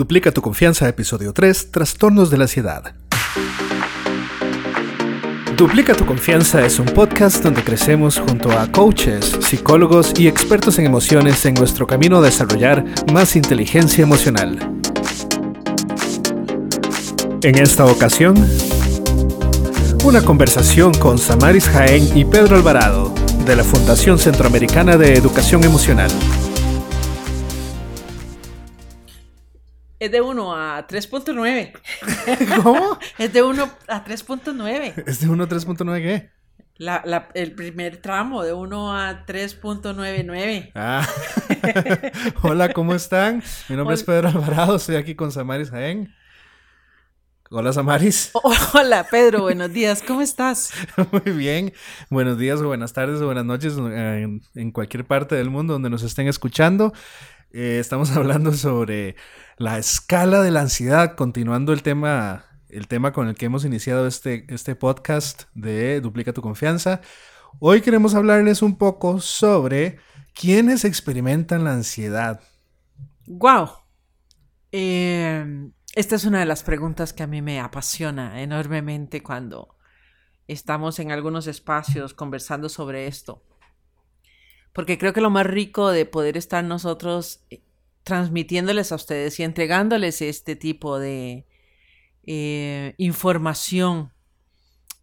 Duplica tu confianza, episodio 3, Trastornos de la ansiedad. Duplica tu confianza es un podcast donde crecemos junto a coaches, psicólogos y expertos en emociones en nuestro camino a desarrollar más inteligencia emocional. En esta ocasión, una conversación con Samaris Jaén y Pedro Alvarado de la Fundación Centroamericana de Educación Emocional. Es de 1 a 3.9. ¿Cómo? Es de 1 a 3.9. ¿Es de 1 a 3.9 qué? La, la, el primer tramo de 1 a 3.99. Ah. Hola, ¿cómo están? Mi nombre es Pedro Alvarado, estoy aquí con Samaris Jaén. Hola, Samaris. Hola, Pedro, buenos días, ¿cómo estás? Muy bien. Buenos días o buenas tardes o buenas noches en, en cualquier parte del mundo donde nos estén escuchando. Eh, estamos hablando sobre la escala de la ansiedad, continuando el tema, el tema con el que hemos iniciado este, este podcast de Duplica tu confianza. Hoy queremos hablarles un poco sobre quiénes experimentan la ansiedad. Wow. Eh, esta es una de las preguntas que a mí me apasiona enormemente cuando estamos en algunos espacios conversando sobre esto. Porque creo que lo más rico de poder estar nosotros transmitiéndoles a ustedes y entregándoles este tipo de eh, información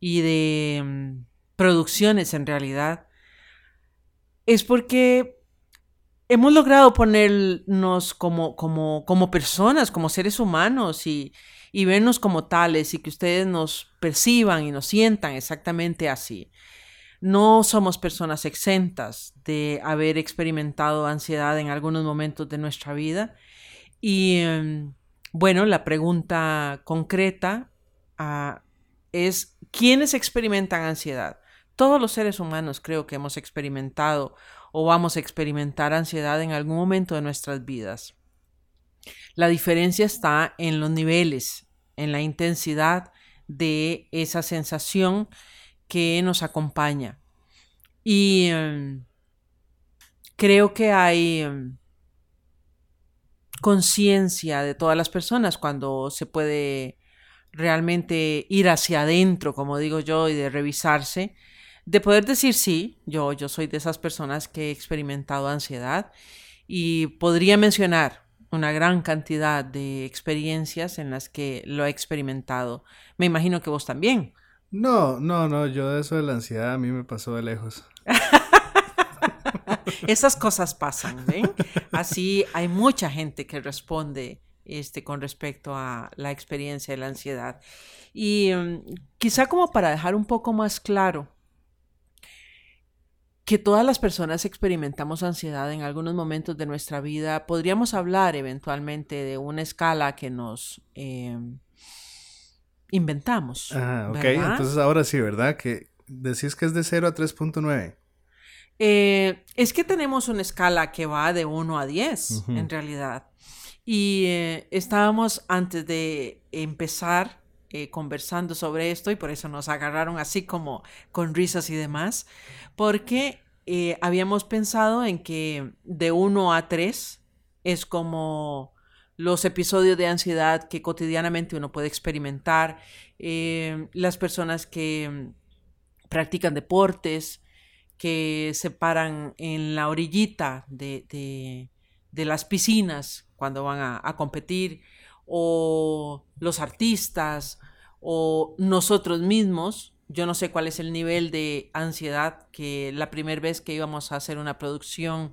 y de mm, producciones en realidad, es porque hemos logrado ponernos como, como, como personas, como seres humanos y, y vernos como tales y que ustedes nos perciban y nos sientan exactamente así. No somos personas exentas de haber experimentado ansiedad en algunos momentos de nuestra vida. Y em, bueno, la pregunta concreta ah, es, ¿quiénes experimentan ansiedad? Todos los seres humanos creo que hemos experimentado o vamos a experimentar ansiedad en algún momento de nuestras vidas. La diferencia está en los niveles, en la intensidad de esa sensación que nos acompaña. Y em, creo que hay em, conciencia de todas las personas cuando se puede realmente ir hacia adentro, como digo yo, y de revisarse, de poder decir sí, yo, yo soy de esas personas que he experimentado ansiedad y podría mencionar una gran cantidad de experiencias en las que lo he experimentado. Me imagino que vos también. No, no, no, yo de eso de la ansiedad a mí me pasó de lejos. Esas cosas pasan, ¿ven? Así hay mucha gente que responde este, con respecto a la experiencia de la ansiedad. Y mm, quizá como para dejar un poco más claro que todas las personas experimentamos ansiedad en algunos momentos de nuestra vida, podríamos hablar eventualmente de una escala que nos... Em, inventamos. Ah, ok. Entonces ahora sí, ¿verdad? Que decís que es de 0 a 3.9. Eh, es que tenemos una escala que va de 1 a 10, en realidad. Y eh, estábamos antes de empezar eh, conversando sobre esto y por eso nos agarraron así como con risas y demás, porque habíamos pensado en que de 1 a 3 es como los episodios de ansiedad que cotidianamente uno puede experimentar, eh, las personas que mm, practican deportes, que se paran en la orillita de, las piscinas cuando van a, a, competir, o los artistas, o nosotros mismos. Yo no sé cuál es el nivel de ansiedad que la primera vez que íbamos a hacer una producción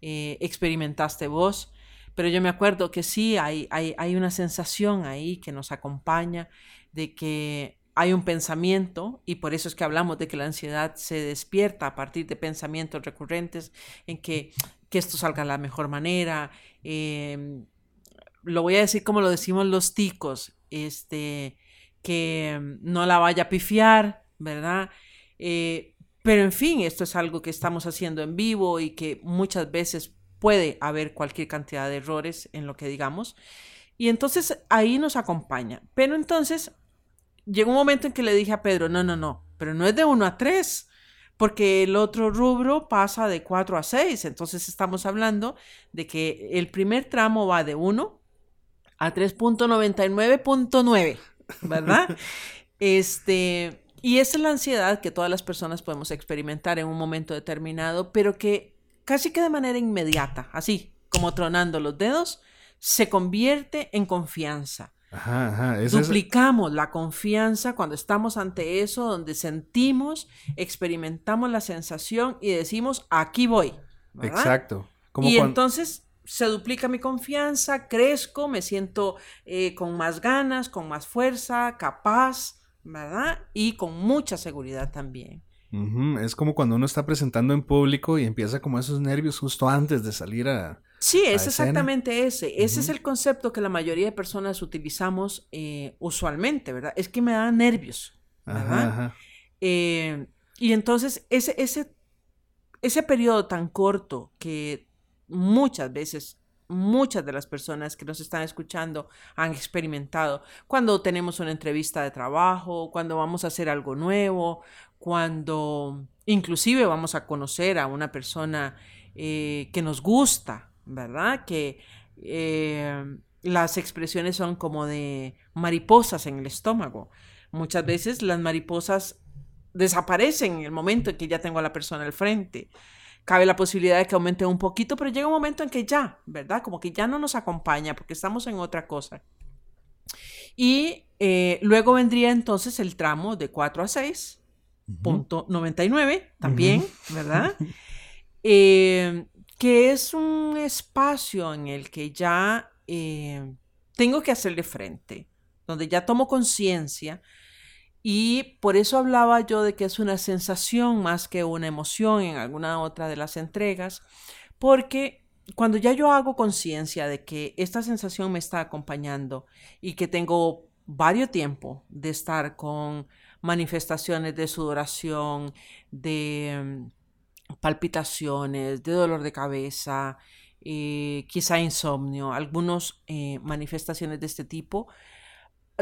eh, experimentaste vos pero yo me acuerdo que sí, hay, hay, hay una sensación ahí que nos acompaña de que hay un pensamiento y por eso es que hablamos de que la ansiedad se despierta a partir de pensamientos recurrentes en que, que esto salga de la mejor manera. Em, lo voy a decir como lo decimos los ticos, este, que no la vaya a pifiar, ¿verdad? Eh, pero en fin, esto es algo que estamos haciendo en vivo y que muchas veces puede haber cualquier cantidad de errores en lo que digamos. Y entonces ahí nos acompaña. Pero entonces llegó un momento en que le dije a Pedro, no, no, no, pero no es de 1 a 3, porque el otro rubro pasa de 4 a 6. Entonces estamos hablando de que el primer tramo va de 1 a 3.99.9, ¿verdad? este, y esa es la ansiedad que todas las personas podemos experimentar en un momento determinado, pero que casi que de manera inmediata, así como tronando los dedos, se convierte en confianza. Ajá, Duplicamos la confianza cuando estamos ante eso, donde sentimos, experimentamos la sensación y decimos, aquí voy. Exacto. y entonces se duplica mi confianza, crezco, me siento eh, con más ganas, con más fuerza, capaz, ¿verdad? Y con mucha seguridad también. Es como cuando uno está presentando en público y empieza como esos nervios justo antes de salir a, Sí, es exactamente ese. Ese es el concepto que la mayoría de personas utilizamos eh, usualmente, ¿verdad? Es que me da nervios, ¿verdad? Eh, y entonces ese, ese, ese periodo tan corto que muchas veces muchas de las personas que nos están escuchando han experimentado cuando tenemos una entrevista de trabajo, cuando vamos a hacer algo nuevo, cuando inclusive vamos a conocer a una persona eh, que nos gusta, ¿verdad? Que eh, las expresiones son como de mariposas en el estómago. Muchas veces las mariposas desaparecen en el momento en que ya tengo a la persona al frente. Cabe la posibilidad de que aumente un poquito, pero llega un momento en que ya, ¿verdad? Como que ya no nos acompaña porque estamos en otra cosa. Y eh, luego vendría entonces el tramo de 4 a 6, punto 99 también, ¿verdad? Eh, que es un espacio en el que ya eh, tengo que hacerle frente, donde ya tomo conciencia y por eso hablaba yo de que es una sensación más que una emoción en alguna otra de las entregas, porque cuando ya yo hago conciencia de que esta sensación me está acompañando y que tengo varios tiempo de estar con manifestaciones de sudoración, de palpitaciones, de dolor de cabeza, eh, quizá insomnio, algunas eh, manifestaciones de este tipo,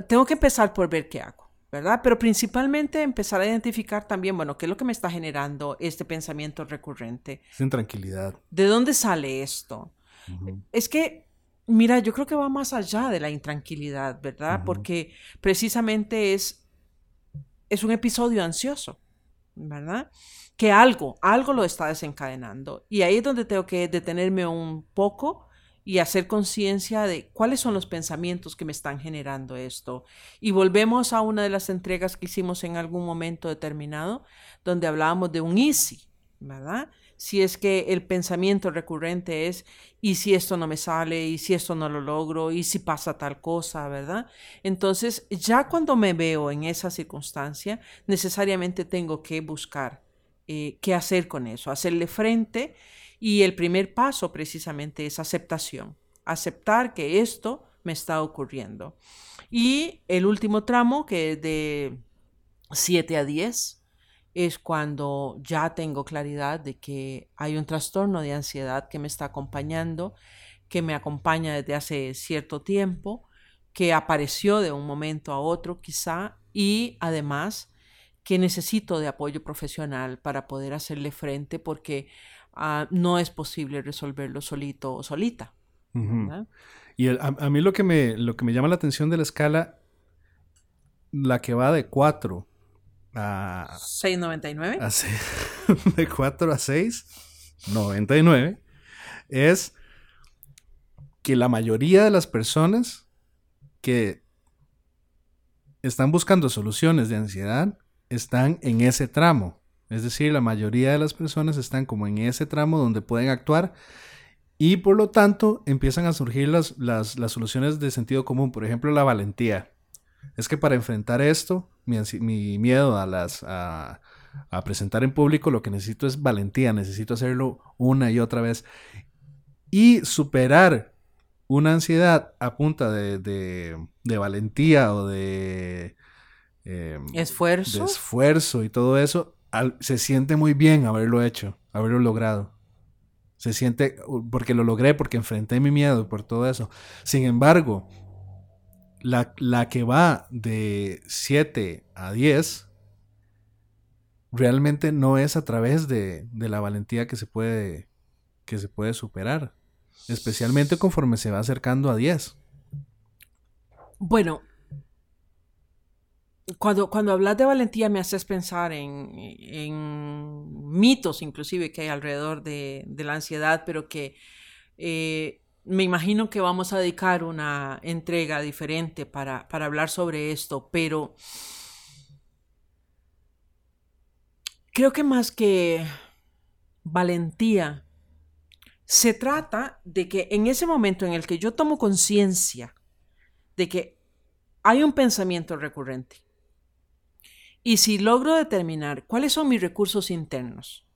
tengo que empezar por ver qué hago, ¿verdad? Pero principalmente empezar a identificar también, bueno, qué es lo que me está generando este pensamiento recurrente. Sin tranquilidad. ¿De dónde sale esto? Es que, mira, yo creo que va más allá de la intranquilidad, ¿verdad? Porque precisamente es, es un episodio ansioso, ¿verdad? que algo, algo lo está desencadenando. Y ahí es donde tengo que detenerme un poco y hacer conciencia de cuáles son los pensamientos que me están generando esto. Y volvemos a una de las entregas que hicimos en algún momento determinado, donde hablábamos de un easy, ¿verdad? Si es que el pensamiento recurrente es, ¿y si esto no me sale? ¿Y si esto no lo logro? ¿Y si pasa tal cosa? ¿Verdad? Entonces, ya cuando me veo en esa circunstancia, necesariamente tengo que buscar eh, qué hacer con eso, hacerle frente y el primer paso precisamente es aceptación, aceptar que esto me está ocurriendo. Y el último tramo, que es de 7 a 10, es cuando ya tengo claridad de que hay un trastorno de ansiedad que me está acompañando, que me acompaña desde hace cierto tiempo, que apareció de un momento a otro quizá, y además que necesito de apoyo profesional para poder hacerle frente porque ah, no es posible resolverlo solito o solita. Y a, mí lo que, me, lo que me llama la atención de la escala, la que va de 4 a... 6.99. de 4 a 6.99 es que la mayoría de las personas que están buscando soluciones de ansiedad están en ese tramo. Es decir, la mayoría de las personas están como en ese tramo donde pueden actuar y por lo tanto empiezan a surgir las, las, soluciones de sentido común. Por ejemplo, la valentía. Es que para enfrentar esto, mi, miedo a, las, a, presentar en público, lo que necesito es valentía. Necesito hacerlo una y otra vez. Y superar una ansiedad a punta de, de valentía o de Em, esfuerzo. esfuerzo y todo eso, se siente muy bien haberlo hecho, haberlo logrado. Se siente, porque lo logré, porque enfrenté mi miedo por todo eso. Sin embargo, la, la que va de 7 a 10 realmente no es a través de, de, la valentía que se puede que se puede superar, especialmente conforme se va acercando a 10. Bueno, cuando, cuando hablas de valentía me haces pensar en, en mitos inclusive que hay alrededor de, de la ansiedad, pero que eh, me imagino que vamos a dedicar una entrega diferente para, para hablar sobre esto, pero creo que más que valentía, se trata de que en ese momento en el que yo tomo conciencia de que hay un pensamiento recurrente, y si logro determinar cuáles son mis recursos internos,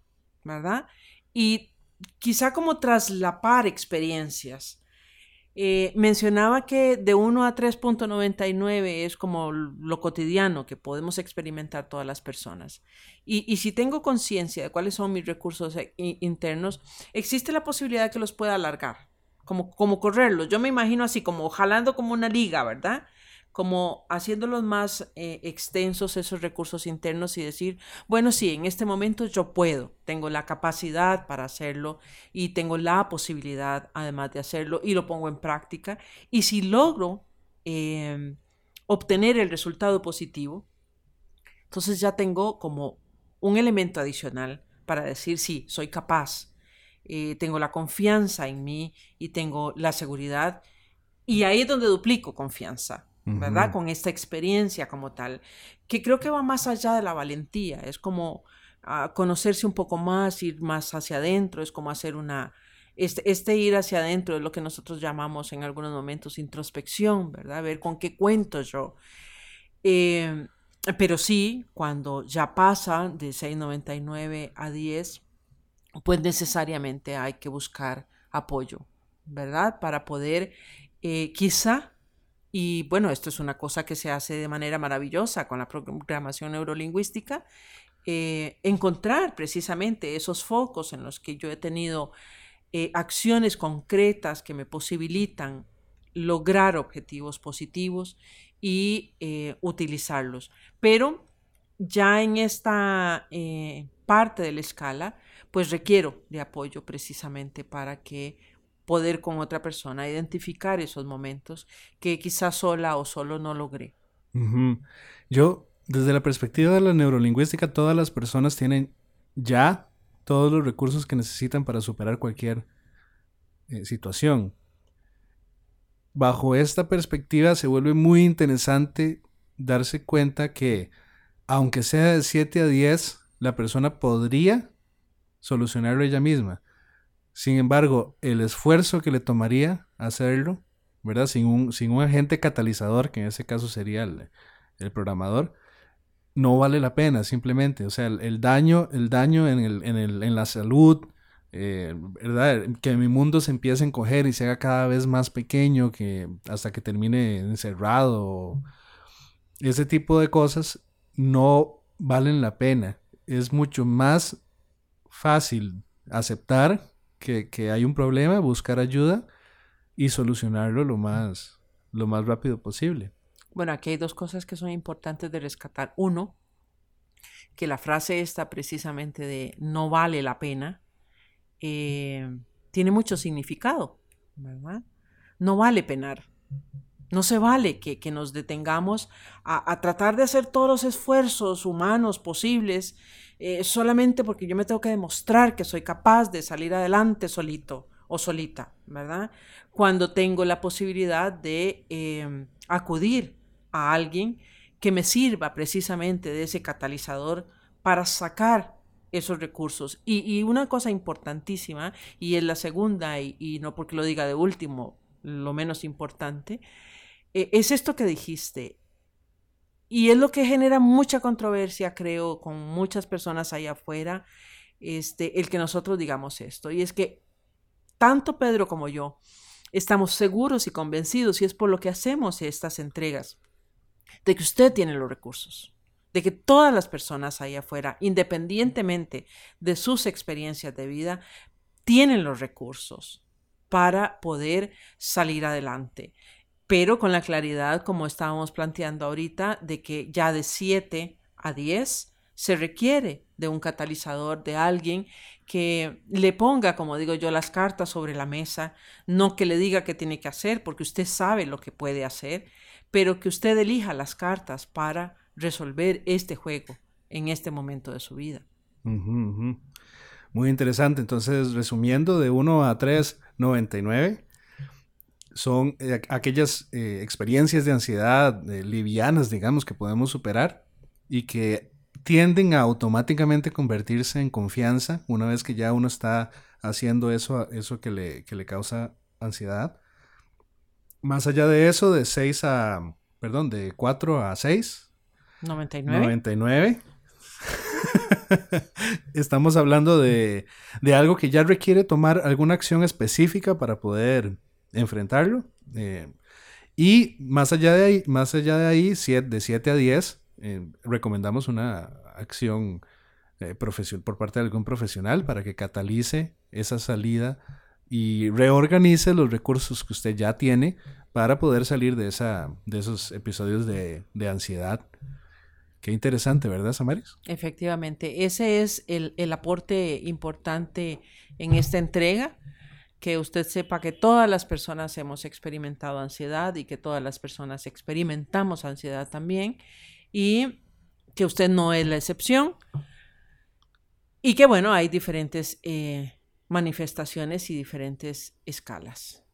¿verdad? Y quizá como traslapar experiencias. Eh, mencionaba que de 1 a 3.99 es como lo cotidiano que podemos experimentar todas las personas. Y, si tengo conciencia de cuáles son mis recursos eh, internos, existe la posibilidad de que los pueda alargar, como, como correrlos. Yo me imagino así, como jalando como una liga, ¿verdad? Como haciéndolos más eh, extensos esos recursos internos y decir, bueno, sí, en este momento yo puedo, tengo la capacidad para hacerlo y tengo la posibilidad además de hacerlo y lo pongo en práctica. Y si logro em, obtener el resultado positivo, entonces ya tengo como un elemento adicional para decir, sí, soy capaz, eh, tengo la confianza en mí y tengo la seguridad. Y ahí es donde duplico confianza ¿verdad? Con esta experiencia como tal, que creo que va más allá de la valentía, es como ah, conocerse un poco más, ir más hacia adentro, es como hacer una, este, este, ir hacia adentro es lo que nosotros llamamos en algunos momentos introspección, ¿verdad? Ver con qué cuento yo. Em, pero sí, cuando ya pasa de 6,99 a 10, pues necesariamente hay que buscar apoyo, ¿verdad? Para poder eh, quizá y bueno, esto es una cosa que se hace de manera maravillosa con la programación neurolingüística, eh, encontrar precisamente esos focos en los que yo he tenido eh, acciones concretas que me posibilitan lograr objetivos positivos y eh, utilizarlos. Pero ya en esta parte de la escala, pues requiero de apoyo precisamente para que poder con otra persona, identificar esos momentos que quizás sola o solo no logré. Yo, desde la perspectiva de la neurolingüística, todas las personas tienen ya todos los recursos que necesitan para superar cualquier eh, situación. Bajo esta perspectiva se vuelve muy interesante darse cuenta que, aunque sea de 7 a 10, la persona podría solucionarlo ella misma. Sin embargo, el esfuerzo que le tomaría hacerlo, ¿verdad? Sin un, sin un agente catalizador, que en ese caso sería el, programador, no vale la pena, simplemente. O sea, el, daño, el daño en, el, en, el, en la salud, eh, ¿verdad? Que mi mundo se empiece a encoger y se haga cada vez más pequeño, que hasta que termine encerrado. Ese tipo de cosas no valen la pena. Es mucho más fácil aceptar que, hay un problema, buscar ayuda y solucionarlo lo más, lo más rápido posible. Bueno, aquí hay dos cosas que son importantes de rescatar. Uno, que la frase esta precisamente de no vale la pena eh, tiene mucho significado, ¿verdad? No vale penar. No se vale que, nos detengamos a, tratar de hacer todos los esfuerzos humanos posibles eh, solamente porque yo me tengo que demostrar que soy capaz de salir adelante solito o solita, ¿verdad? Cuando tengo la posibilidad de em, acudir a alguien que me sirva precisamente de ese catalizador para sacar esos recursos. Y, una cosa importantísima, y es la segunda, y, no porque lo diga de último, lo menos importante, eh, es esto que dijiste, y es lo que genera mucha controversia, creo, con muchas personas allá afuera, este, el que nosotros digamos esto. Y es que tanto Pedro como yo estamos seguros y convencidos, y es por lo que hacemos estas entregas, de que usted tiene los recursos, de que todas las personas allá afuera, independientemente de sus experiencias de vida, tienen los recursos para poder salir adelante pero con la claridad, como estábamos planteando ahorita, de que ya de 7 a 10 se requiere de un catalizador, de alguien que le ponga, como digo yo, las cartas sobre la mesa, no que le diga qué tiene que hacer, porque usted sabe lo que puede hacer, pero que usted elija las cartas para resolver este juego en este momento de su vida. Muy interesante. Entonces, resumiendo, de 1 a 3, 99 son eh, aquellas eh, experiencias de ansiedad eh, livianas, digamos, que podemos superar y que tienden a automáticamente convertirse en confianza una vez que ya uno está haciendo eso, eso que, le, que le causa ansiedad. Más allá de eso, de 6 a, perdón, de 4 a 6. 99. 99. Estamos hablando de, de, algo que ya requiere tomar alguna acción específica para poder enfrentarlo. Eh, y más allá de ahí, más allá de ahí, de 7 a 10, eh, recomendamos una acción eh, por parte de algún profesional para que catalice esa salida y reorganice los recursos que usted ya tiene para poder salir de, esa, de esos episodios de, de ansiedad. Qué interesante, ¿verdad, Samaris? Efectivamente, ese es el, el aporte importante en esta entrega que usted sepa que todas las personas hemos experimentado ansiedad y que todas las personas experimentamos ansiedad también y que usted no es la excepción y que bueno, hay diferentes eh, manifestaciones y diferentes escalas.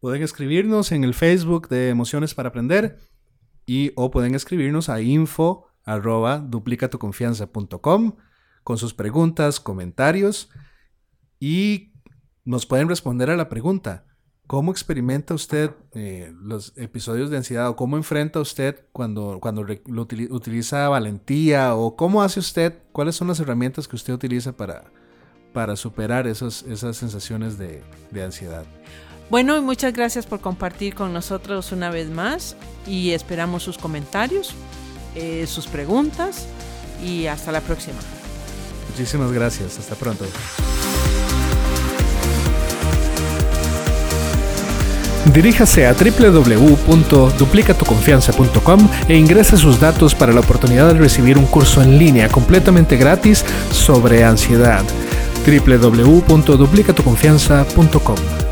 Pueden escribirnos en el Facebook de Emociones para Aprender y o pueden escribirnos a info arroba duplicatuconfianza.com con sus preguntas, comentarios y nos pueden responder a la pregunta, ¿cómo experimenta usted eh, los episodios de ansiedad o cómo enfrenta usted cuando, cuando utiliza valentía o cómo hace usted, cuáles son las herramientas que usted utiliza para, para superar esos, esas sensaciones de, de ansiedad? Bueno, y muchas gracias por compartir con nosotros una vez más y esperamos sus comentarios, eh, sus preguntas y hasta la próxima. Muchísimas gracias, hasta pronto. Diríjase a www.duplicatuconfianza.com e ingrese sus datos para la oportunidad de recibir un curso en línea completamente gratis sobre ansiedad. www.duplicatuconfianza.com